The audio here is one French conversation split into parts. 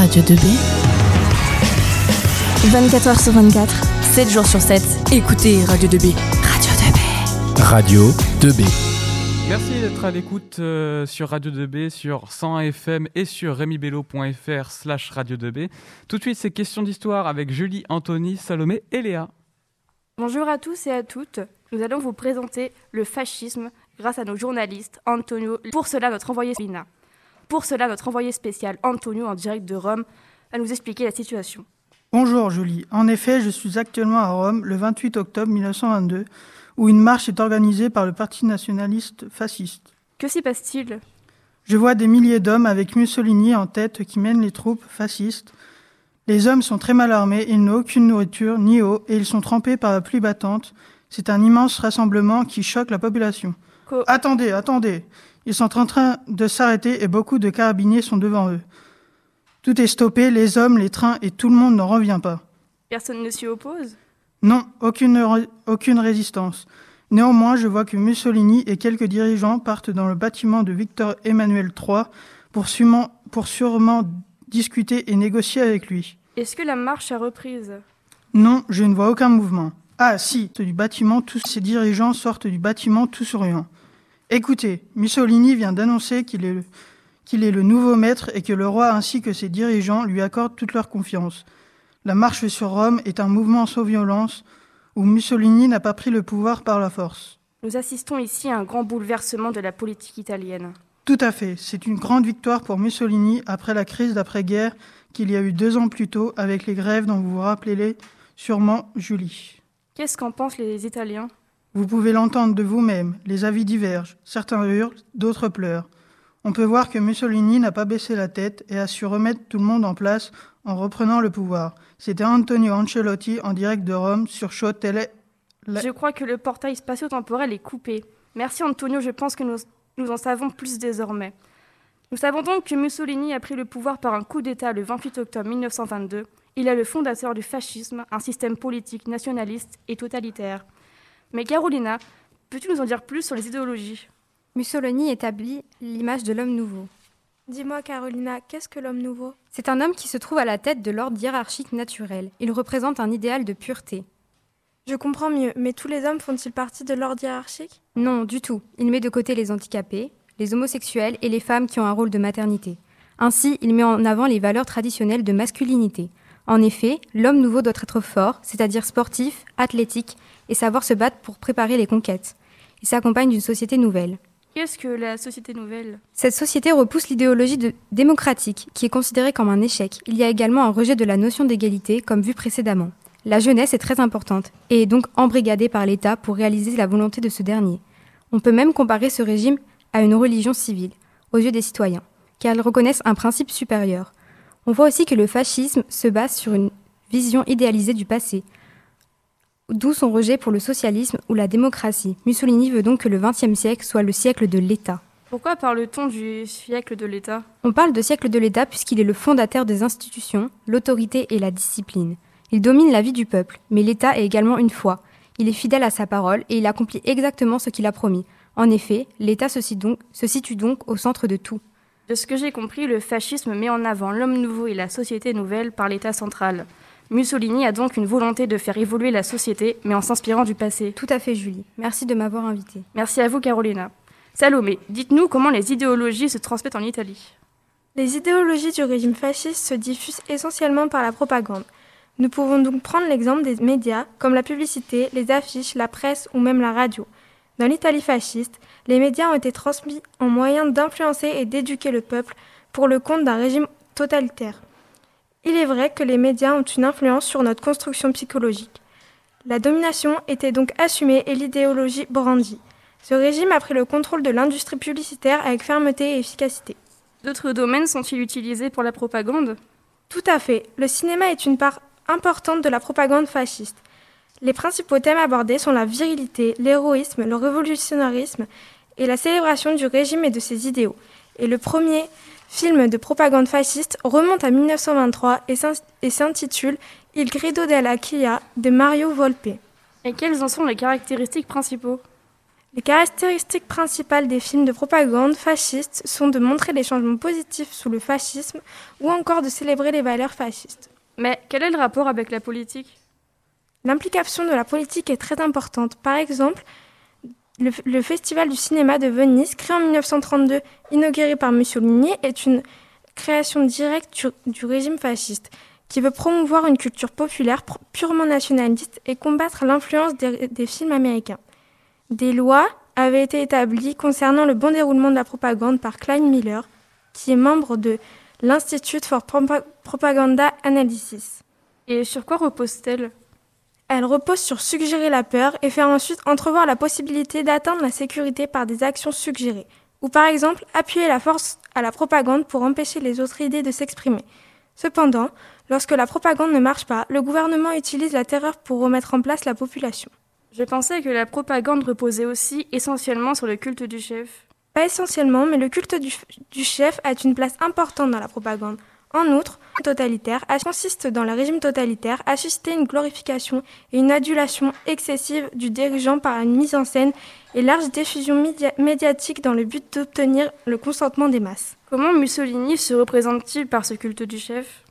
Radio 2B. 24h sur 24, 7 jours sur 7. Écoutez Radio 2B. Radio 2B. Radio 2B. Merci d'être à l'écoute euh, sur Radio 2B, sur 101 FM et sur remibello.fr slash Radio 2B. Tout de suite, c'est question d'histoire avec Julie, Anthony, Salomé et Léa. Bonjour à tous et à toutes. Nous allons vous présenter le fascisme grâce à nos journalistes Antonio. Pour cela, notre envoyé Lina. Pour cela, notre envoyé spécial Antonio en direct de Rome va nous expliquer la situation. Bonjour Julie. En effet, je suis actuellement à Rome le 28 octobre 1922 où une marche est organisée par le Parti nationaliste fasciste. Que s'y passe-t-il? Je vois des milliers d'hommes avec Mussolini en tête qui mènent les troupes fascistes. Les hommes sont très mal armés, ils n'ont aucune nourriture ni eau et ils sont trempés par la pluie battante. C'est un immense rassemblement qui choque la population. Co- Attendez, attendez. Ils sont en train de s'arrêter et beaucoup de carabiniers sont devant eux. Tout est stoppé, les hommes, les trains et tout le monde n'en revient pas. Personne ne s'y oppose? Non, aucune, ré- aucune résistance. Néanmoins, je vois que Mussolini et quelques dirigeants partent dans le bâtiment de Victor Emmanuel III pour sûrement, pour sûrement discuter et négocier avec lui. Est-ce que la marche a reprise? Non, je ne vois aucun mouvement. Ah si, du bâtiment, tous ces dirigeants sortent du bâtiment tout souriants. Écoutez, Mussolini vient d'annoncer qu'il est, le- qu'il est le nouveau maître et que le roi ainsi que ses dirigeants lui accordent toute leur confiance. La marche sur Rome est un mouvement sans violence où Mussolini n'a pas pris le pouvoir par la force. Nous assistons ici à un grand bouleversement de la politique italienne. Tout à fait, c'est une grande victoire pour Mussolini après la crise d'après-guerre qu'il y a eu deux ans plus tôt avec les grèves dont vous vous rappelez sûrement Julie. Qu'est-ce qu'en pensent les Italiens? Vous pouvez l'entendre de vous-même, les avis divergent, certains hurlent, d'autres pleurent. On peut voir que Mussolini n'a pas baissé la tête et a su remettre tout le monde en place en reprenant le pouvoir. C'était Antonio Ancelotti en direct de Rome sur Show Télé. Je crois que le portail spatio-temporel est coupé. Merci Antonio, je pense que nous, nous en savons plus désormais. Nous savons donc que Mussolini a pris le pouvoir par un coup d'État le 28 octobre 1922. Il est le fondateur du fascisme, un système politique nationaliste et totalitaire. Mais Carolina, peux-tu nous en dire plus sur les idéologies? Mussolini établit l'image de l'homme nouveau. Dis-moi, Carolina, qu'est-ce que l'homme nouveau? C'est un homme qui se trouve à la tête de l'ordre hiérarchique naturel. Il représente un idéal de pureté. Je comprends mieux, mais tous les hommes font-ils partie de l'ordre hiérarchique? Non, du tout. Il met de côté les handicapés, les homosexuels et les femmes qui ont un rôle de maternité. Ainsi, il met en avant les valeurs traditionnelles de masculinité. En effet, l'homme nouveau doit être fort, c'est-à-dire sportif, athlétique, et savoir se battre pour préparer les conquêtes. Il s'accompagne d'une société nouvelle. Qu'est-ce que la société nouvelle? Cette société repousse l'idéologie démocratique, qui est considérée comme un échec. Il y a également un rejet de la notion d'égalité, comme vu précédemment. La jeunesse est très importante, et est donc embrigadée par l'État pour réaliser la volonté de ce dernier. On peut même comparer ce régime à une religion civile, aux yeux des citoyens, car ils reconnaissent un principe supérieur. On voit aussi que le fascisme se base sur une vision idéalisée du passé, d'où son rejet pour le socialisme ou la démocratie. Mussolini veut donc que le XXe siècle soit le siècle de l'État. Pourquoi parle-t-on du siècle de l'État? On parle de siècle de l'État puisqu'il est le fondateur des institutions, l'autorité et la discipline. Il domine la vie du peuple, mais l'État est également une foi. Il est fidèle à sa parole et il accomplit exactement ce qu'il a promis. En effet, l'État se, situe donc- se situe donc au centre de tout. De ce que j'ai compris, le fascisme met en avant l'homme nouveau et la société nouvelle par l'État central. Mussolini a donc une volonté de faire évoluer la société, mais en s'inspirant du passé. Tout à fait, Julie. Merci de m'avoir invitée. Merci à vous, Carolina. Salomé, dites-nous comment les idéologies se transmettent en Italie. Les idéologies du régime fasciste se diffusent essentiellement par la propagande. Nous pouvons donc prendre l'exemple des médias, comme la publicité, les affiches, la presse ou même la radio. Dans l'Italie fasciste, les médias ont été transmis en moyen d'influencer et d'éduquer le peuple pour le compte d'un régime totalitaire. Il est vrai que les médias ont une influence sur notre construction psychologique. La domination était donc assumée et l'idéologie brandie. Ce régime a pris le contrôle de l'industrie publicitaire avec fermeté et efficacité. D'autres domaines sont-ils utilisés pour la propagande? Tout à fait. Le cinéma est une part importante de la propagande fasciste. Les principaux thèmes abordés sont la virilité, l'héroïsme, le révolutionnarisme et la célébration du régime et de ses idéaux. Et le premier film de propagande fasciste remonte à 1923 et s'in- et s'intitule Il grido della Chia de Mario Volpe. Et quels en sont les caractéristiques principaux? Les caractéristiques principales des films de propagande fascistes sont de montrer les changements positifs sous le fascisme ou encore de célébrer les valeurs fascistes. Mais quel est le rapport avec la politique? L'implication de la politique est très importante. Par exemple, le, Festival du cinéma de Venise, créé en 1932, inauguré par Mussolini, est une création directe du, du régime fasciste qui veut promouvoir une culture populaire purement nationaliste et combattre l'influence des, des films américains. Des lois avaient été établies concernant le bon déroulement de la propagande par Klein Miller, qui est membre de l'Institute for Propaganda Analysis. Et sur quoi repose-t-elle? Elle repose sur suggérer la peur et faire ensuite entrevoir la possibilité d'atteindre la sécurité par des actions suggérées, ou par exemple appuyer la force à la propagande pour empêcher les autres idées de s'exprimer. Cependant, lorsque la propagande ne marche pas, le gouvernement utilise la terreur pour remettre en place la population. Je pensais que la propagande reposait aussi essentiellement sur le culte du chef. Pas essentiellement, mais le culte du, du chef a une place importante dans la propagande. En outre, totalitaire consiste dans le régime totalitaire à susciter une glorification et une adulation excessive du dirigeant par une mise en scène et large diffusion média médiatique dans le but d'obtenir le consentement des masses. Comment Mussolini se représente-t-il par ce culte du chef?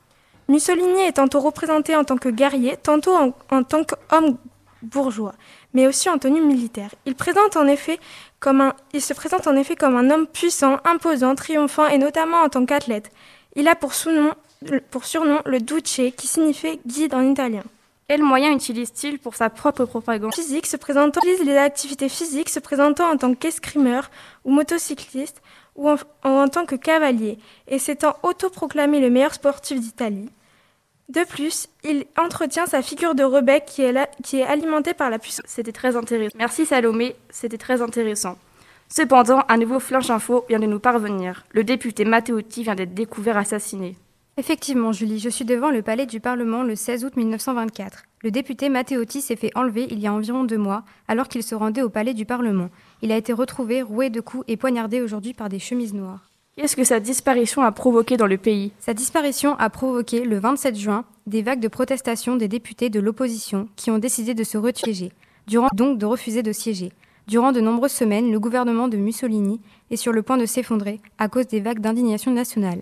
Mussolini est tantôt représenté en tant que guerrier, tantôt en, en tant qu'homme bourgeois, mais aussi en tenue militaire. Il, présente en effet comme un, il se présente en effet comme un homme puissant, imposant, triomphant et notamment en tant qu'athlète. Il a pour, sous-nom, pour surnom le Duce, qui signifie guide en italien. Quels moyens utilise-t-il pour sa propre propagande? Physique se présentant, utilise les activités physiques se présentant en tant qu'escrimeur ou motocycliste ou en, en tant que cavalier, et s'étant autoproclamé le meilleur sportif d'Italie. De plus, il entretient sa figure de rebelle qui est, là, qui est alimentée par la puissance. C'était très intéressant. Merci Salomé, c'était très intéressant. Cependant, un nouveau flash info vient de nous parvenir. Le député Matteotti vient d'être découvert assassiné. Effectivement, Julie, je suis devant le palais du Parlement le 16 août 1924. Le député Matteotti s'est fait enlever il y a environ deux mois, alors qu'il se rendait au palais du Parlement. Il a été retrouvé roué de coups et poignardé aujourd'hui par des chemises noires. Qu'est-ce que sa disparition a provoqué dans le pays? Sa disparition a provoqué, le 27 juin, des vagues de protestation des députés de l'opposition qui ont décidé de se retirer, durant donc de refuser de siéger. Durant de nombreuses semaines, le gouvernement de Mussolini est sur le point de s'effondrer à cause des vagues d'indignation nationale.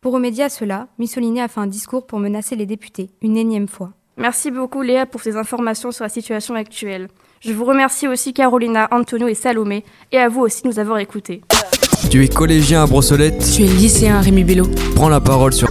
Pour remédier à cela, Mussolini a fait un discours pour menacer les députés, une énième fois. Merci beaucoup Léa pour ces informations sur la situation actuelle. Je vous remercie aussi Carolina, Antonio et Salomé, et à vous aussi de nous avoir écoutés. Tu es collégien à Brossolette? Tu es lycéen Rémi Bello. Prends la parole sur